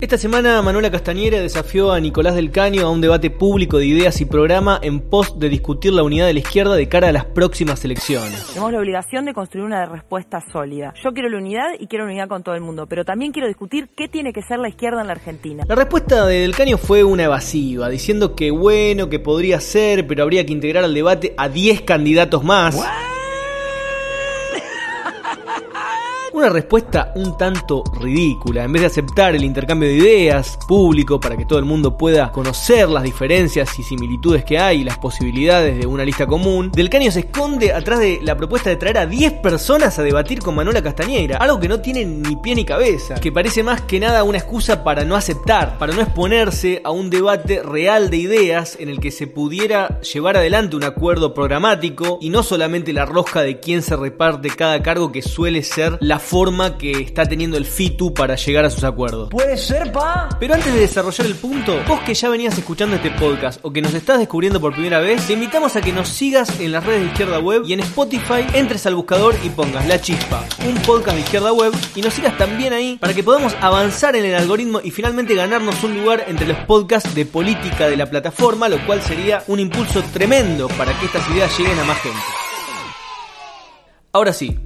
Esta semana Manuela Castañera desafió a Nicolás del Caño a un debate público de ideas y programa en pos de discutir la unidad de la izquierda de cara a las próximas elecciones. Tenemos la obligación de construir una respuesta sólida. Yo quiero la unidad y quiero la unidad con todo el mundo, pero también quiero discutir qué tiene que ser la izquierda en la Argentina. La respuesta de Del Caño fue una evasiva, diciendo que bueno, que podría ser, pero habría que integrar al debate a 10 candidatos más. Una respuesta un tanto ridícula. En vez de aceptar el intercambio de ideas público para que todo el mundo pueda conocer las diferencias y similitudes que hay y las posibilidades de una lista común, Del Caño se esconde atrás de la propuesta de traer a 10 personas a debatir con Manuela Castañeira. Algo que no tiene ni pie ni cabeza. Que parece más que nada una excusa para no aceptar, para no exponerse a un debate real de ideas en el que se pudiera llevar adelante un acuerdo programático y no solamente la rosca de quién se reparte cada cargo que suele ser la forma que está teniendo el FITU para llegar a sus acuerdos. Puede ser, pa. Pero antes de desarrollar el punto, vos que ya venías escuchando este podcast o que nos estás descubriendo por primera vez, te invitamos a que nos sigas en las redes de Izquierda Web y en Spotify entres al buscador y pongas La Chispa, un podcast de Izquierda Web y nos sigas también ahí para que podamos avanzar en el algoritmo y finalmente ganarnos un lugar entre los podcasts de política de la plataforma, lo cual sería un impulso tremendo para que estas ideas lleguen a más gente. Ahora sí,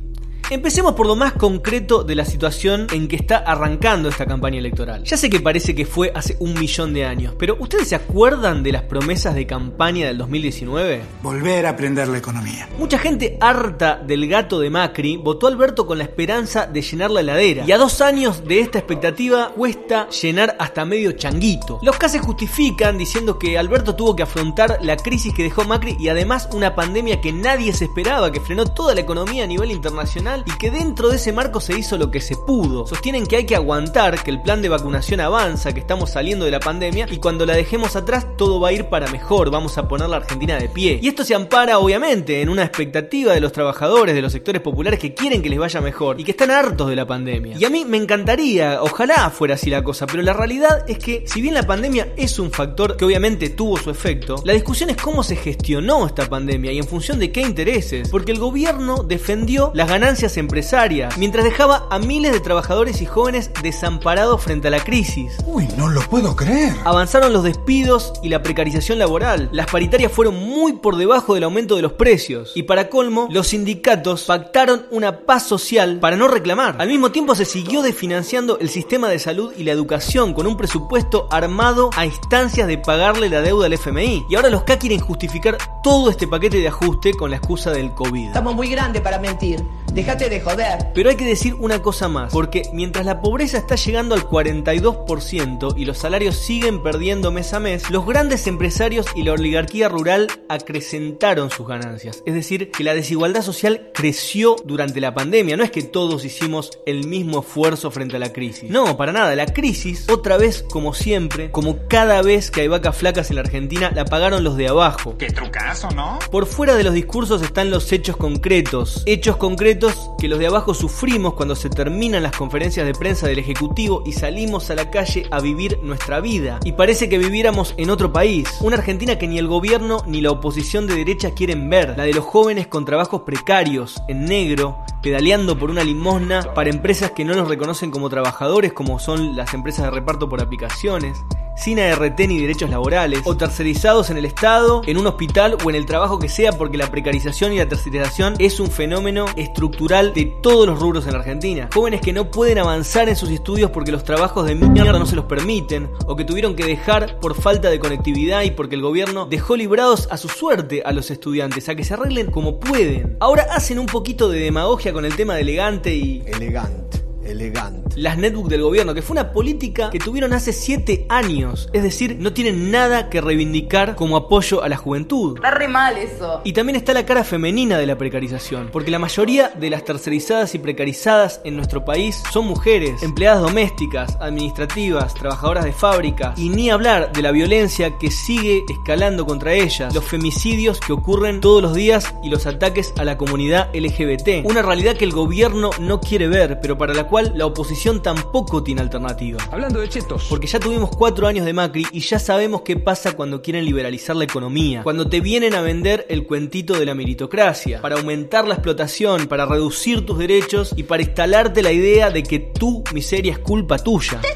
Empecemos por lo más concreto de la situación en que está arrancando esta campaña electoral. Ya sé que parece que fue hace un millón de años, pero ¿ustedes se acuerdan de las promesas de campaña del 2019? Volver a aprender la economía. Mucha gente harta del gato de Macri votó a Alberto con la esperanza de llenar la heladera. Y a dos años de esta expectativa cuesta llenar hasta medio changuito. Los casos justifican diciendo que Alberto tuvo que afrontar la crisis que dejó Macri y además una pandemia que nadie se esperaba, que frenó toda la economía a nivel internacional y que dentro de ese marco se hizo lo que se pudo. Sostienen que hay que aguantar, que el plan de vacunación avanza, que estamos saliendo de la pandemia y cuando la dejemos atrás todo va a ir para mejor, vamos a poner la Argentina de pie. Y esto se ampara obviamente en una expectativa de los trabajadores, de los sectores populares que quieren que les vaya mejor y que están hartos de la pandemia. Y a mí me encantaría, ojalá fuera así la cosa, pero la realidad es que si bien la pandemia es un factor que obviamente tuvo su efecto, la discusión es cómo se gestionó esta pandemia y en función de qué intereses, porque el gobierno defendió las ganancias empresarias, mientras dejaba a miles de trabajadores y jóvenes desamparados frente a la crisis. Uy, no lo puedo creer. Avanzaron los despidos y la precarización laboral. Las paritarias fueron muy por debajo del aumento de los precios. Y para colmo, los sindicatos pactaron una paz social para no reclamar. Al mismo tiempo se siguió desfinanciando el sistema de salud y la educación con un presupuesto armado a instancias de pagarle la deuda al FMI. Y ahora los K quieren justificar todo este paquete de ajuste con la excusa del COVID. Estamos muy grandes para mentir. Déjate de joder. Pero hay que decir una cosa más, porque mientras la pobreza está llegando al 42% y los salarios siguen perdiendo mes a mes, los grandes empresarios y la oligarquía rural acrecentaron sus ganancias. Es decir, que la desigualdad social creció durante la pandemia. No es que todos hicimos el mismo esfuerzo frente a la crisis. No, para nada. La crisis, otra vez, como siempre, como cada vez que hay vacas flacas en la Argentina, la pagaron los de abajo. Qué trucazo, ¿no? Por fuera de los discursos están los hechos concretos. Hechos concretos que los de abajo sufrimos cuando se terminan las conferencias de prensa del Ejecutivo y salimos a la calle a vivir nuestra vida. Y parece que viviéramos en otro país, una Argentina que ni el gobierno ni la oposición de derecha quieren ver, la de los jóvenes con trabajos precarios, en negro, pedaleando por una limosna para empresas que no los reconocen como trabajadores como son las empresas de reparto por aplicaciones sin ART ni derechos laborales, o tercerizados en el Estado, en un hospital o en el trabajo que sea, porque la precarización y la tercerización es un fenómeno estructural de todos los rubros en la Argentina. Jóvenes que no pueden avanzar en sus estudios porque los trabajos de mierda no se los permiten, o que tuvieron que dejar por falta de conectividad y porque el gobierno dejó librados a su suerte a los estudiantes, a que se arreglen como pueden. Ahora hacen un poquito de demagogia con el tema de elegante y... Elegante elegante. Las netbooks del gobierno, que fue una política que tuvieron hace 7 años. Es decir, no tienen nada que reivindicar como apoyo a la juventud. Está re mal eso. Y también está la cara femenina de la precarización, porque la mayoría de las tercerizadas y precarizadas en nuestro país son mujeres, empleadas domésticas, administrativas, trabajadoras de fábrica, y ni hablar de la violencia que sigue escalando contra ellas, los femicidios que ocurren todos los días y los ataques a la comunidad LGBT. Una realidad que el gobierno no quiere ver, pero para la cual la oposición tampoco tiene alternativa. Hablando de chetos. Porque ya tuvimos cuatro años de Macri y ya sabemos qué pasa cuando quieren liberalizar la economía. Cuando te vienen a vender el cuentito de la meritocracia. Para aumentar la explotación, para reducir tus derechos y para instalarte la idea de que tu miseria es culpa tuya. ¡Te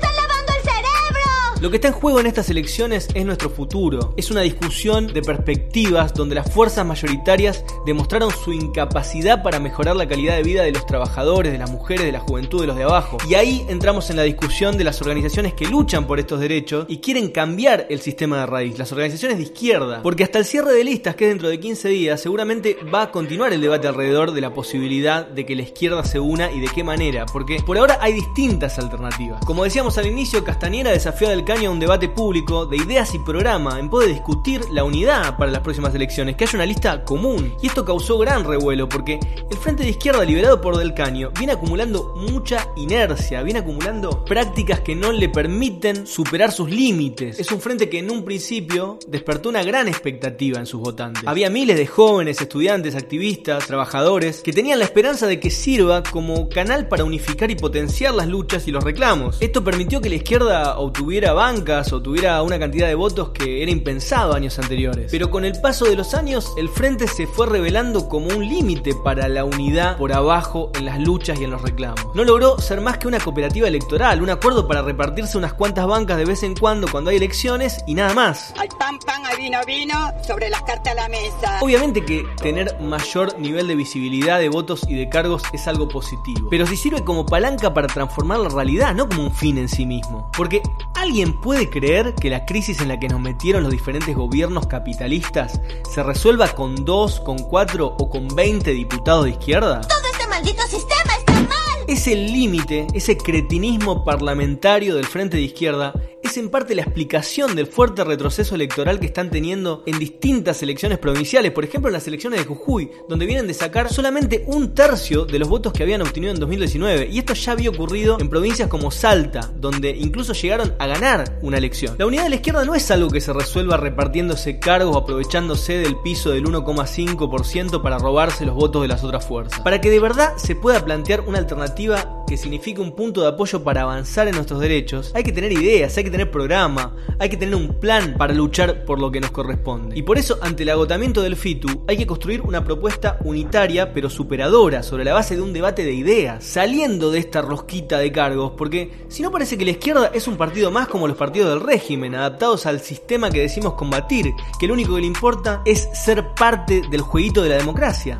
Lo que está en juego en estas elecciones es nuestro futuro. Es una discusión de perspectivas donde las fuerzas mayoritarias demostraron su incapacidad para mejorar la calidad de vida de los trabajadores, de las mujeres, de la juventud, de los de abajo. Y ahí entramos en la discusión de las organizaciones que luchan por estos derechos y quieren cambiar el sistema de raíz, las organizaciones de izquierda. Porque hasta el cierre de listas, que es dentro de 15 días, seguramente va a continuar el debate alrededor de la posibilidad de que la izquierda se una y de qué manera. Porque por ahora hay distintas alternativas. Como decíamos al inicio, Castañera desafía del Caño a un debate público de ideas y programa en pos de discutir la unidad para las próximas elecciones, que haya una lista común. Y esto causó gran revuelo porque el Frente de Izquierda liberado por Del Caño viene acumulando mucha inercia, viene acumulando prácticas que no le permiten superar sus límites. Es un frente que en un principio despertó una gran expectativa en sus votantes. Había miles de jóvenes, estudiantes, activistas, trabajadores que tenían la esperanza de que sirva como canal para unificar y potenciar las luchas y los reclamos. Esto permitió que la izquierda obtuviera bancas o tuviera una cantidad de votos que era impensado años anteriores. Pero con el paso de los años, el frente se fue revelando como un límite para la unidad por abajo en las luchas y en los reclamos. No logró ser más que una cooperativa electoral, un acuerdo para repartirse unas cuantas bancas de vez en cuando cuando hay elecciones y nada más. Hay pan, pan, hay vino, vino, sobre las cartas a la mesa. Obviamente que tener mayor nivel de visibilidad de votos y de cargos es algo positivo, pero si sirve como palanca para transformar la realidad, no como un fin en sí mismo. Porque ¿alguien puede creer que la crisis en la que nos metieron los diferentes gobiernos capitalistas se resuelva con dos, con cuatro o con 20 diputados de izquierda? Todo este maldito sistema está mal. Es el límite, ese cretinismo parlamentario del frente de izquierda, es en parte la explicación del fuerte retroceso electoral que están teniendo en distintas elecciones provinciales, por ejemplo en las elecciones de Jujuy, donde vienen de sacar solamente un tercio de los votos que habían obtenido en 2019. Y esto ya había ocurrido en provincias como Salta, donde incluso llegaron a ganar una elección. La unidad de la izquierda no es algo que se resuelva repartiéndose cargos o aprovechándose del piso del 1,5% para robarse los votos de las otras fuerzas. Para que de verdad se pueda plantear una alternativa que signifique un punto de apoyo para avanzar en nuestros derechos, hay que tener ideas, hay que tener programa, hay que tener un plan para luchar por lo que nos corresponde. Y por eso, ante el agotamiento del FITU, hay que construir una propuesta unitaria pero superadora sobre la base de un debate de ideas, saliendo de esta rosquita de cargos, porque si no parece que la izquierda es un partido más como los partidos del régimen, adaptados al sistema que decimos combatir, que lo único que le importa es ser parte del jueguito de la democracia.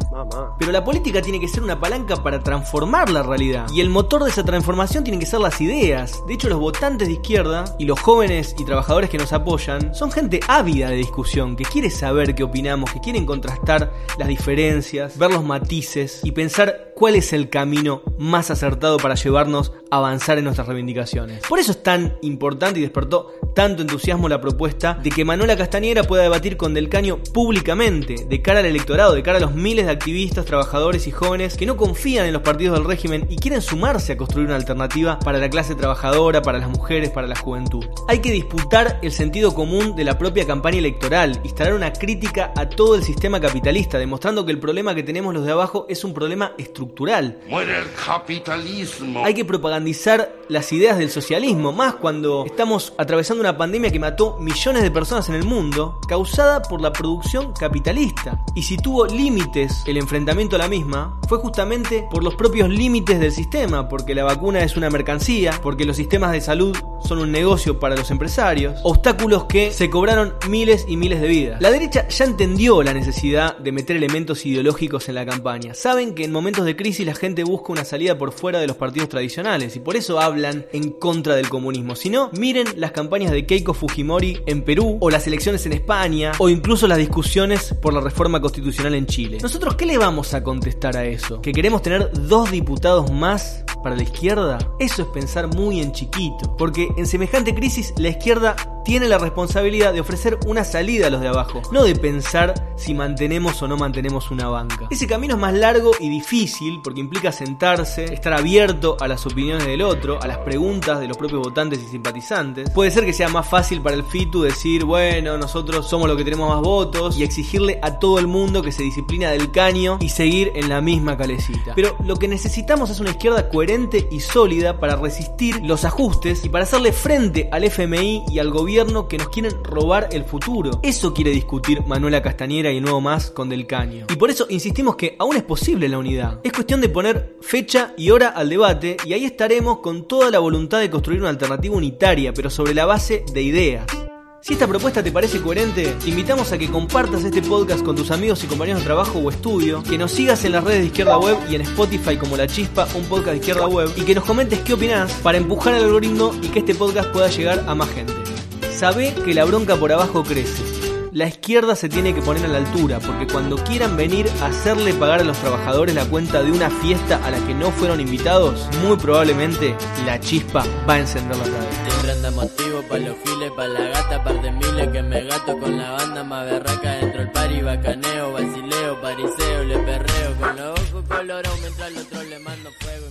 Pero la política tiene que ser una palanca para transformar la realidad, y el motor de esa transformación tienen que ser las ideas. De hecho, los votantes de izquierda y los jóvenes y trabajadores que nos apoyan son gente ávida de discusión, que quiere saber qué opinamos, que quieren contrastar las diferencias, ver los matices y pensar cuál es el camino más acertado para llevarnos a avanzar en nuestras reivindicaciones. Por eso es tan importante y despertó tanto entusiasmo la propuesta de que Manuela Castañera pueda debatir con Del Caño públicamente, de cara al electorado, de cara a los miles de activistas, trabajadores y jóvenes que no confían en los partidos del régimen y quieren sumarse a construir una alternativa para la clase trabajadora, para las mujeres, para la juventud. Hay que disputar el sentido común de la propia campaña electoral, instalar una crítica a todo el sistema capitalista, demostrando que el problema que tenemos los de abajo es un problema estructural. Muere el capitalismo. Hay que propagandizar las ideas del socialismo, más cuando estamos atravesando una pandemia que mató millones de personas en el mundo, causada por la producción capitalista. Y si tuvo límites el enfrentamiento a la misma, fue justamente por los propios límites del sistema, porque la vacuna es una mercancía, porque los sistemas de salud son un negocio para los empresarios, obstáculos que se cobraron miles y miles de vidas. La derecha ya entendió la necesidad de meter elementos ideológicos en la campaña. Saben que en momentos de crisis la gente busca una salida por fuera de los partidos tradicionales y por eso hablan en contra del comunismo. Si no, miren las campañas de Keiko Fujimori en Perú o las elecciones en España o incluso las discusiones por la reforma constitucional en Chile. ¿Nosotros qué le vamos a contestar a eso? ¿Que queremos tener dos diputados más para la izquierda? Eso es pensar muy en chiquito, porque en semejante crisis la izquierda tiene la responsabilidad de ofrecer una salida a los de abajo, no de pensar si mantenemos o no mantenemos una banca. Ese camino es más largo y difícil porque implica sentarse, estar abierto a las opiniones del otro, a las preguntas de los propios votantes y simpatizantes. Puede ser que sea más fácil para el FITU decir, bueno, nosotros somos los que tenemos más votos y exigirle a todo el mundo que se disciplina del caño y seguir en la misma calecita. Pero lo que necesitamos es una izquierda coherente y sólida para resistir los ajustes y para hacerle frente al FMI y al gobierno que nos quieren robar el futuro. Eso quiere discutir Manuela Castañera y nuevo más con Del Caño. Y por eso insistimos que aún es posible la unidad. Es cuestión de poner fecha y hora al debate y ahí estaremos con toda la voluntad de construir una alternativa unitaria, pero sobre la base de ideas. Si esta propuesta te parece coherente, te invitamos a que compartas este podcast con tus amigos y compañeros de trabajo o estudio, que nos sigas en las redes de Izquierda Web y en Spotify como La Chispa, un podcast de Izquierda Web, y que nos comentes qué opinás para empujar el algoritmo y que este podcast pueda llegar a más gente. Sabe que la bronca por abajo crece. La izquierda se tiene que poner a la altura, porque cuando quieran venir a hacerle pagar a los trabajadores la cuenta de una fiesta a la que no fueron invitados, muy probablemente la chispa va a encender la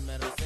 me